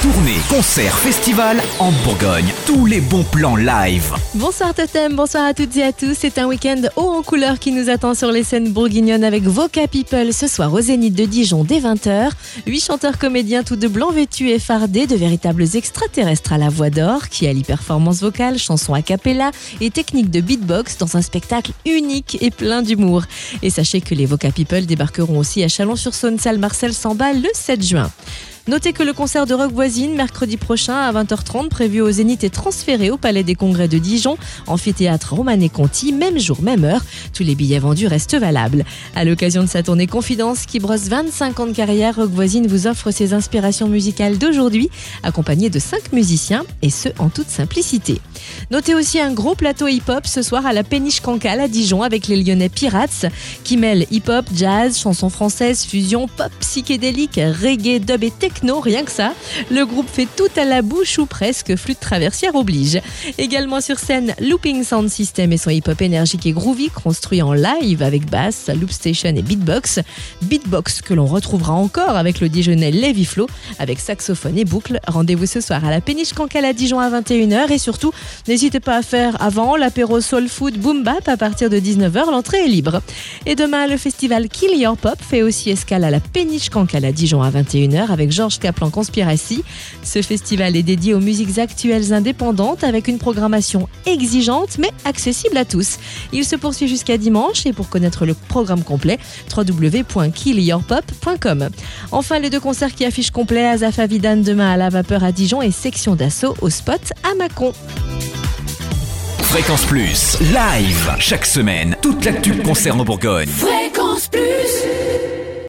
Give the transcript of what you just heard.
Tournée, concert, festival en Bourgogne. Tous les bons plans live. Bonsoir Totem, bonsoir à toutes et à tous. C'est un week-end haut en couleur qui nous attend sur les scènes bourguignonnes avec Voca People ce soir au Zénith de Dijon dès 20h. Huit chanteurs comédiens tout de blanc vêtus et fardés, de véritables extraterrestres à la voix d'or qui allient performance vocale, chansons a cappella et techniques de beatbox dans un spectacle unique et plein d'humour. Et sachez que les Voca People débarqueront aussi à Chalon-sur-Saône, salle Marcel Samba le 7 juin. Notez que le concert de Rock Voisine, mercredi prochain à 20h30, prévu au Zénith, est transféré au Palais des Congrès de Dijon, amphithéâtre Romané Conti, même jour, même heure. Tous les billets vendus restent valables. À l'occasion de sa tournée Confidence, qui brosse 25 ans de carrière, Rock Voisine vous offre ses inspirations musicales d'aujourd'hui, accompagné de 5 musiciens, et ce, en toute simplicité. Notez aussi un gros plateau hip-hop ce soir à la Péniche Cancale à Dijon avec les Lyonnais Pirates, qui mêlent hip-hop, jazz, chansons françaises, fusion, pop, psychédélique, reggae, dub et techno rien que ça. Le groupe fait tout à la bouche ou presque, flûte traversière oblige. Également sur scène, Looping Sound System et son hip-hop énergique et groovy construit en live avec basse, loop station et beatbox. Beatbox que l'on retrouvera encore avec le Dijonais Levi Flo avec saxophone et boucle. Rendez-vous ce soir à la Péniche Cancale à Dijon à 21h et surtout, n'hésitez pas à faire avant l'apéro Soul Food Boom Bap à partir de 19h, l'entrée est libre. Et demain, le festival Kill Your Pop fait aussi escale à la Péniche Cancale à Dijon à 21h avec Georges Kaplan Conspiracy. Ce festival est dédié aux musiques actuelles indépendantes avec une programmation exigeante mais accessible à tous. Il se poursuit jusqu'à dimanche et pour connaître le programme complet, www.killyourpop.com. Enfin, les deux concerts qui affichent complet Azafa Vidan demain à la vapeur à Dijon et Section d'assaut au spot à Mâcon. Fréquence Plus, live, chaque semaine, toute l'actu concerne en Bourgogne. Fréquence Plus